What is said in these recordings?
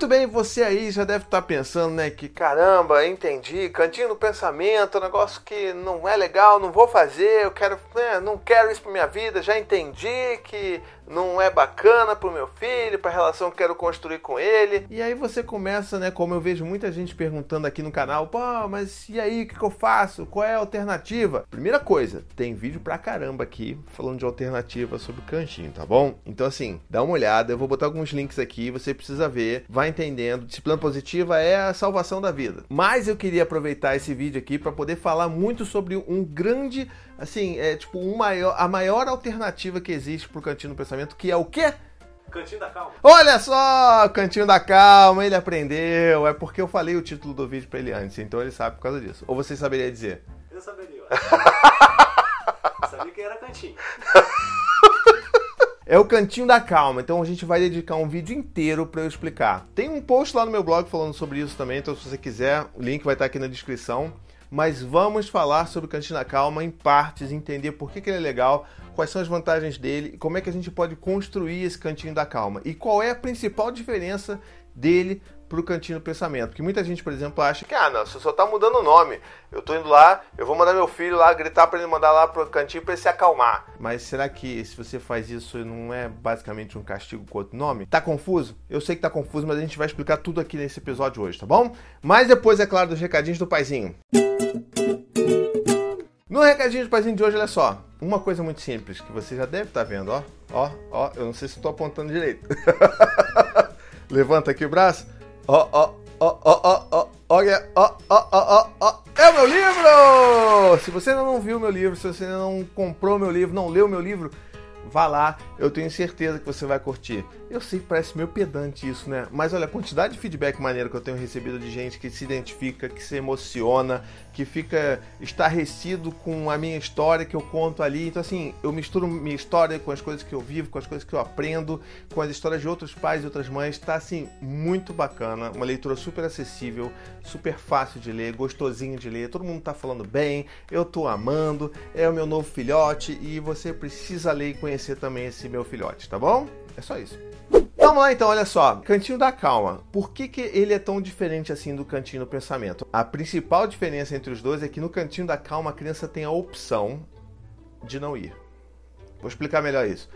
Muito bem, você aí já deve estar pensando, né, que caramba, entendi, cantinho do pensamento, um negócio que não é legal, não vou fazer, eu quero, né, não quero isso pra minha vida, já entendi que não é bacana pro meu filho, pra relação que quero construir com ele. E aí você começa, né, como eu vejo muita gente perguntando aqui no canal, pô, mas e aí, o que, que eu faço? Qual é a alternativa? Primeira coisa, tem vídeo pra caramba aqui falando de alternativa sobre cantinho, tá bom? Então assim, dá uma olhada, eu vou botar alguns links aqui, você precisa ver, vai entendendo. Disciplina positiva é a salvação da vida. Mas eu queria aproveitar esse vídeo aqui para poder falar muito sobre um grande assim, é tipo um maior, a maior alternativa que existe pro cantinho do pensamento, que é o quê? Cantinho da Calma. Olha só, Cantinho da Calma, ele aprendeu. É porque eu falei o título do vídeo para ele antes, então ele sabe por causa disso. Ou você saberia dizer? Eu saberia. eu sabia que era cantinho. É o Cantinho da Calma, então a gente vai dedicar um vídeo inteiro para eu explicar. Tem um post lá no meu blog falando sobre isso também, então se você quiser, o link vai estar aqui na descrição mas vamos falar sobre o Cantina Calma em partes, entender por que, que ele é legal, quais são as vantagens dele, como é que a gente pode construir esse Cantinho da Calma e qual é a principal diferença dele pro Cantinho do Pensamento. Porque muita gente, por exemplo, acha que, ah, não, você só tá mudando o nome. Eu tô indo lá, eu vou mandar meu filho lá, gritar para ele mandar lá pro cantinho para ele se acalmar. Mas será que se você faz isso não é basicamente um castigo com outro nome? Tá confuso? Eu sei que tá confuso, mas a gente vai explicar tudo aqui nesse episódio hoje, tá bom? Mas depois, é claro, dos recadinhos do paizinho. No recadinho do paizinho de hoje, olha só. Uma coisa muito simples que você já deve estar tá vendo, ó. Ó, ó, eu não sei se estou apontando direito. Levanta aqui o braço. Ó, ó, ó, ó, ó, ó. Olha, ó, ó, ó, ó, É o meu livro! Se você ainda não viu meu livro, se você ainda não comprou meu livro, não leu meu livro, vá lá, eu tenho certeza que você vai curtir. Eu sei que parece meio pedante isso, né? Mas olha, a quantidade de feedback maneiro que eu tenho recebido de gente que se identifica, que se emociona, que fica estarrecido com a minha história que eu conto ali. Então, assim, eu misturo minha história com as coisas que eu vivo, com as coisas que eu aprendo, com as histórias de outros pais e outras mães. Tá, assim, muito bacana. Uma leitura super acessível, super fácil de ler, gostosinho de ler. Todo mundo tá falando bem, eu tô amando, é o meu novo filhote e você precisa ler e conhecer também esse meu filhote, tá bom? É só isso. Vamos lá então, olha só. Cantinho da Calma. Por que, que ele é tão diferente assim do Cantinho do Pensamento? A principal diferença entre os dois é que no Cantinho da Calma a criança tem a opção de não ir. Vou explicar melhor isso.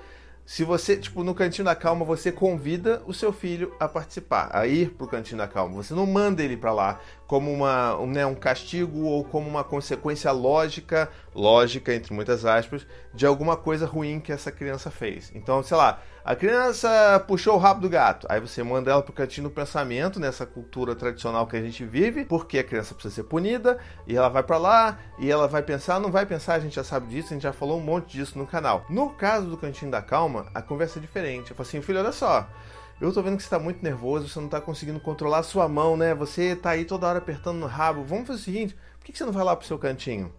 Se você, tipo, no Cantinho da Calma, você convida o seu filho a participar, a ir pro Cantinho da Calma. Você não manda ele para lá como uma, um, né, um castigo ou como uma consequência lógica, lógica entre muitas aspas, de alguma coisa ruim que essa criança fez. Então, sei lá, a criança puxou o rabo do gato. Aí você manda ela pro cantinho do pensamento, nessa cultura tradicional que a gente vive, porque a criança precisa ser punida, e ela vai para lá, e ela vai pensar, não vai pensar, a gente já sabe disso, a gente já falou um monte disso no canal. No caso do cantinho da calma, a conversa é diferente. Eu falo assim, filho, olha só. Eu tô vendo que você tá muito nervoso, você não tá conseguindo controlar a sua mão, né? Você tá aí toda hora apertando no rabo. Vamos fazer o seguinte: por que você não vai lá pro seu cantinho?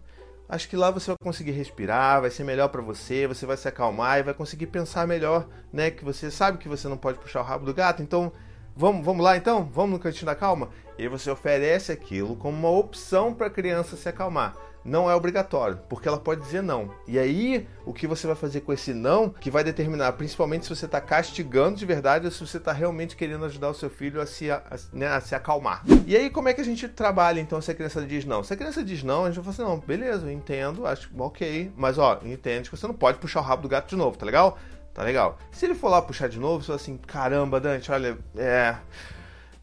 acho que lá você vai conseguir respirar, vai ser melhor para você, você vai se acalmar e vai conseguir pensar melhor, né? Que você sabe que você não pode puxar o rabo do gato, então vamos, vamos lá então? Vamos no cantinho da calma? E aí você oferece aquilo como uma opção para a criança se acalmar não é obrigatório, porque ela pode dizer não. E aí, o que você vai fazer com esse não, que vai determinar principalmente se você está castigando de verdade ou se você está realmente querendo ajudar o seu filho a se, a, né, a se acalmar. E aí, como é que a gente trabalha então se a criança diz não? Se a criança diz não, a gente vai falar assim: não, beleza, eu entendo, acho ok, mas ó, entende que você não pode puxar o rabo do gato de novo, tá legal? Tá legal. Se ele for lá puxar de novo, você fala assim: caramba, Dante, olha, é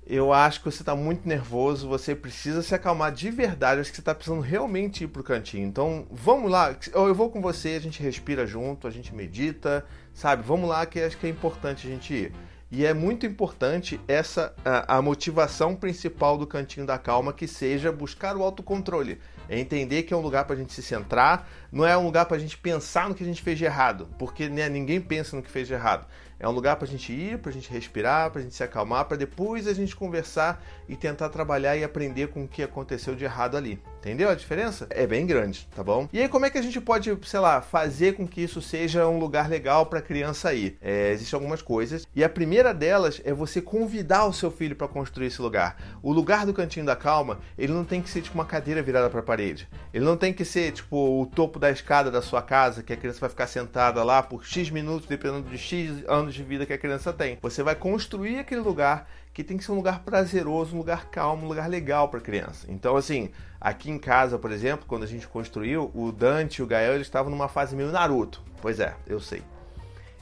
eu acho que você está muito nervoso, você precisa se acalmar de verdade, acho que você está precisando realmente ir para o cantinho. Então, vamos lá, eu vou com você, a gente respira junto, a gente medita, sabe? Vamos lá que acho que é importante a gente ir. E é muito importante essa a, a motivação principal do cantinho da calma que seja buscar o autocontrole. É entender que é um lugar para a gente se centrar, não é um lugar para a gente pensar no que a gente fez de errado, porque né, ninguém pensa no que fez de errado. É um lugar para a gente ir, para a gente respirar, para a gente se acalmar, para depois a gente conversar e tentar trabalhar e aprender com o que aconteceu de errado ali. Entendeu a diferença? É bem grande, tá bom? E aí, como é que a gente pode, sei lá, fazer com que isso seja um lugar legal para a criança ir? É, existem algumas coisas. E a primeira delas é você convidar o seu filho para construir esse lugar. O lugar do cantinho da calma, ele não tem que ser tipo uma cadeira virada para parede. Ele não tem que ser tipo o topo da escada da sua casa, que a criança vai ficar sentada lá por X minutos, dependendo de X anos de vida que a criança tem. Você vai construir aquele lugar que tem que ser um lugar prazeroso, um lugar calmo, um lugar legal para a criança. Então, assim, aqui em casa, por exemplo, quando a gente construiu, o Dante e o Gael eles estavam numa fase meio Naruto. Pois é, eu sei.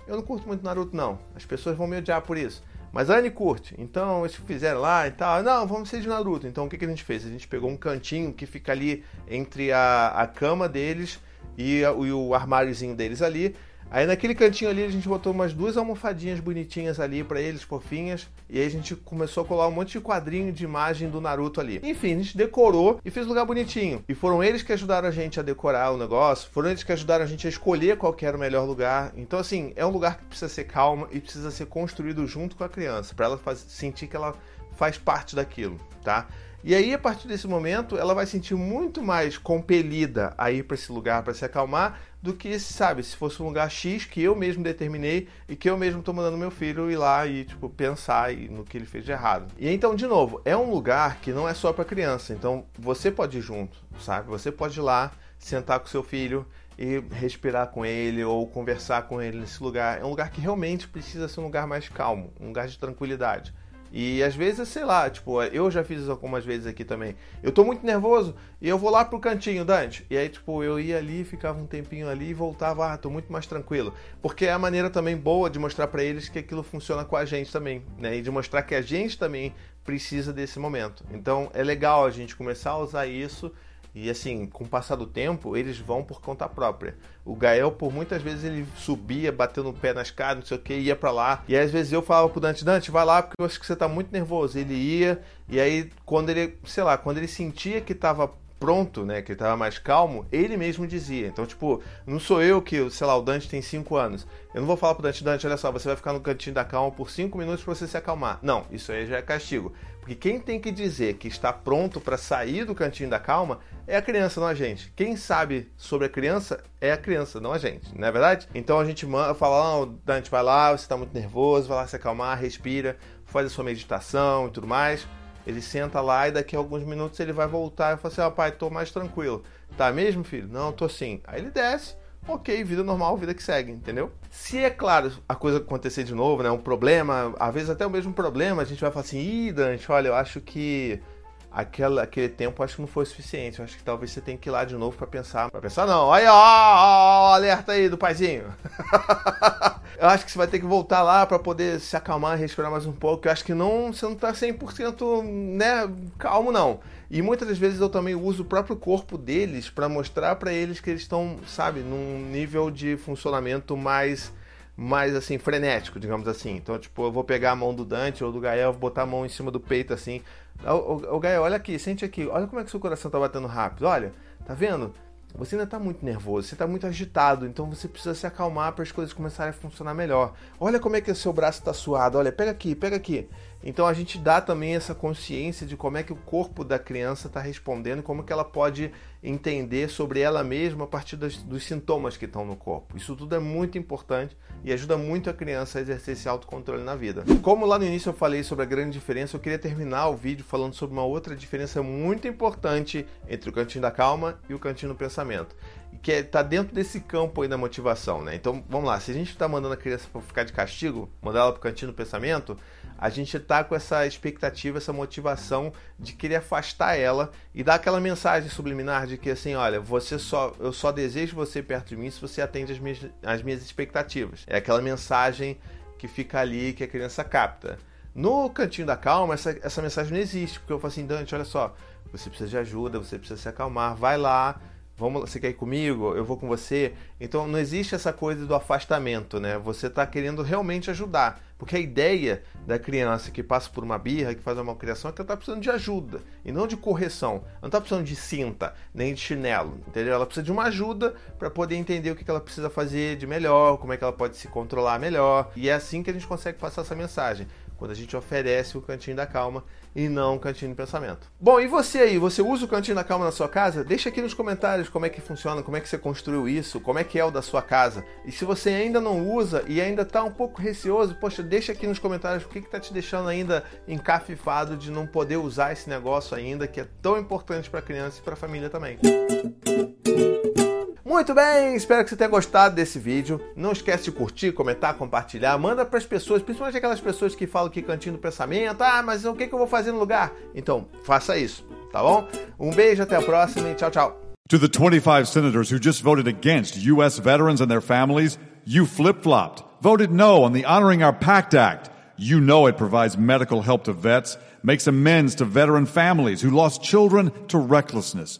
Eu não curto muito Naruto, não. As pessoas vão me odiar por isso. Mas a Anne curte, então eles fizeram lá e tal. Não, vamos ser de Naruto. Então o que, que a gente fez? A gente pegou um cantinho que fica ali entre a, a cama deles e, a, e o armáriozinho deles ali. Aí naquele cantinho ali a gente botou umas duas almofadinhas bonitinhas ali para eles, fofinhas. E aí a gente começou a colar um monte de quadrinho de imagem do Naruto ali. Enfim, a gente decorou e fez um lugar bonitinho. E foram eles que ajudaram a gente a decorar o negócio. Foram eles que ajudaram a gente a escolher qual era o melhor lugar. Então assim, é um lugar que precisa ser calmo e precisa ser construído junto com a criança. para ela faz, sentir que ela faz parte daquilo, tá? E aí, a partir desse momento, ela vai sentir muito mais compelida a ir para esse lugar para se acalmar do que, sabe, se fosse um lugar X que eu mesmo determinei e que eu mesmo estou mandando meu filho ir lá e, tipo, pensar no que ele fez de errado. E então, de novo, é um lugar que não é só para criança. Então, você pode ir junto, sabe? Você pode ir lá, sentar com seu filho e respirar com ele ou conversar com ele nesse lugar. É um lugar que realmente precisa ser um lugar mais calmo, um lugar de tranquilidade. E às vezes, sei lá, tipo, eu já fiz isso algumas vezes aqui também. Eu tô muito nervoso e eu vou lá pro cantinho, Dante. E aí, tipo, eu ia ali, ficava um tempinho ali e voltava, ah, tô muito mais tranquilo. Porque é a maneira também boa de mostrar para eles que aquilo funciona com a gente também, né? E de mostrar que a gente também precisa desse momento. Então é legal a gente começar a usar isso e assim, com o passar do tempo, eles vão por conta própria. O Gael, por muitas vezes, ele subia, batendo o pé na escada, não sei o que, ia para lá. E às vezes eu falava pro Dante, Dante, vai lá porque eu acho que você tá muito nervoso. Ele ia, e aí quando ele, sei lá, quando ele sentia que tava pronto, né, que ele tava mais calmo, ele mesmo dizia. Então, tipo, não sou eu que, sei lá, o Dante tem 5 anos. Eu não vou falar pro Dante, Dante, olha só, você vai ficar no cantinho da calma por 5 minutos para você se acalmar. Não, isso aí já é castigo. Porque quem tem que dizer que está pronto para sair do cantinho da calma é a criança, não a gente. Quem sabe sobre a criança é a criança, não a gente, não é verdade? Então a gente fala, não, Dante, vai lá, você está muito nervoso, vai lá se acalmar, respira, faz a sua meditação e tudo mais. Ele senta lá e daqui a alguns minutos ele vai voltar e fala assim: Ó, oh, pai, tô mais tranquilo. Tá mesmo, filho? Não, tô sim. Aí ele desce, ok, vida normal, vida que segue, entendeu? Se é claro a coisa acontecer de novo, né? Um problema, às vezes até o mesmo problema, a gente vai falar assim: ih, Dante, olha, eu acho que aquela, aquele tempo acho que não foi suficiente. Eu acho que talvez você tenha que ir lá de novo para pensar. Para pensar, não. Aí, ó, ó, alerta aí do paizinho. eu acho que você vai ter que voltar lá para poder se acalmar, respirar mais um pouco. Eu acho que não, você não tá 100% né, calmo, não. E muitas das vezes eu também uso o próprio corpo deles para mostrar para eles que eles estão, sabe, num nível de funcionamento mais mais assim, frenético, digamos assim. Então, tipo, eu vou pegar a mão do Dante ou do Gael, vou botar a mão em cima do peito assim. O, o, o Gael, olha aqui, sente aqui, olha como é que seu coração tá batendo rápido, olha, tá vendo? Você ainda está muito nervoso, você está muito agitado, então você precisa se acalmar para as coisas começarem a funcionar melhor. Olha como é que o seu braço está suado, olha, pega aqui, pega aqui. Então a gente dá também essa consciência de como é que o corpo da criança está respondendo, como que ela pode entender sobre ela mesma a partir dos, dos sintomas que estão no corpo. Isso tudo é muito importante e ajuda muito a criança a exercer esse autocontrole na vida. Como lá no início eu falei sobre a grande diferença, eu queria terminar o vídeo falando sobre uma outra diferença muito importante entre o cantinho da calma e o cantinho do pensamento que está é, dentro desse campo aí da motivação, né? Então, vamos lá, se a gente está mandando a criança para ficar de castigo, mandar ela para o cantinho do pensamento, a gente está com essa expectativa, essa motivação de querer afastar ela e dar aquela mensagem subliminar de que assim, olha, você só, eu só desejo você perto de mim se você atende as minhas, as minhas expectativas. É aquela mensagem que fica ali que a criança capta. No cantinho da calma, essa, essa mensagem não existe, porque eu falo assim, Dante, olha só, você precisa de ajuda, você precisa se acalmar, vai lá, Vamos, você quer ir comigo? Eu vou com você. Então não existe essa coisa do afastamento, né? Você está querendo realmente ajudar. Porque a ideia da criança que passa por uma birra, que faz uma malcriação, é que ela está precisando de ajuda e não de correção. Ela não está precisando de cinta, nem de chinelo, entendeu? Ela precisa de uma ajuda para poder entender o que ela precisa fazer de melhor, como é que ela pode se controlar melhor. E é assim que a gente consegue passar essa mensagem quando a gente oferece o Cantinho da Calma e não o Cantinho do Pensamento. Bom, e você aí, você usa o Cantinho da Calma na sua casa? Deixa aqui nos comentários como é que funciona, como é que você construiu isso, como é que é o da sua casa. E se você ainda não usa e ainda está um pouco receoso, poxa, deixa aqui nos comentários o que está te deixando ainda encafifado de não poder usar esse negócio ainda, que é tão importante para a criança e para a família também. Muito bem, espero que você tenha gostado desse vídeo. Não esquece de curtir, comentar, compartilhar. Manda para as pessoas, principalmente aquelas pessoas que falam que cantinho do pensamento. Ah, mas o que, que eu vou fazer no lugar? Então, faça isso, tá bom? Um beijo, até a próxima e tchau, tchau. To the 25 senators who just voted against U.S. veterans and their families, you flip flopped, voted no on the Honoring Our Pact Act. You know it provides medical help to vets, makes amends to veteran families who lost children to recklessness.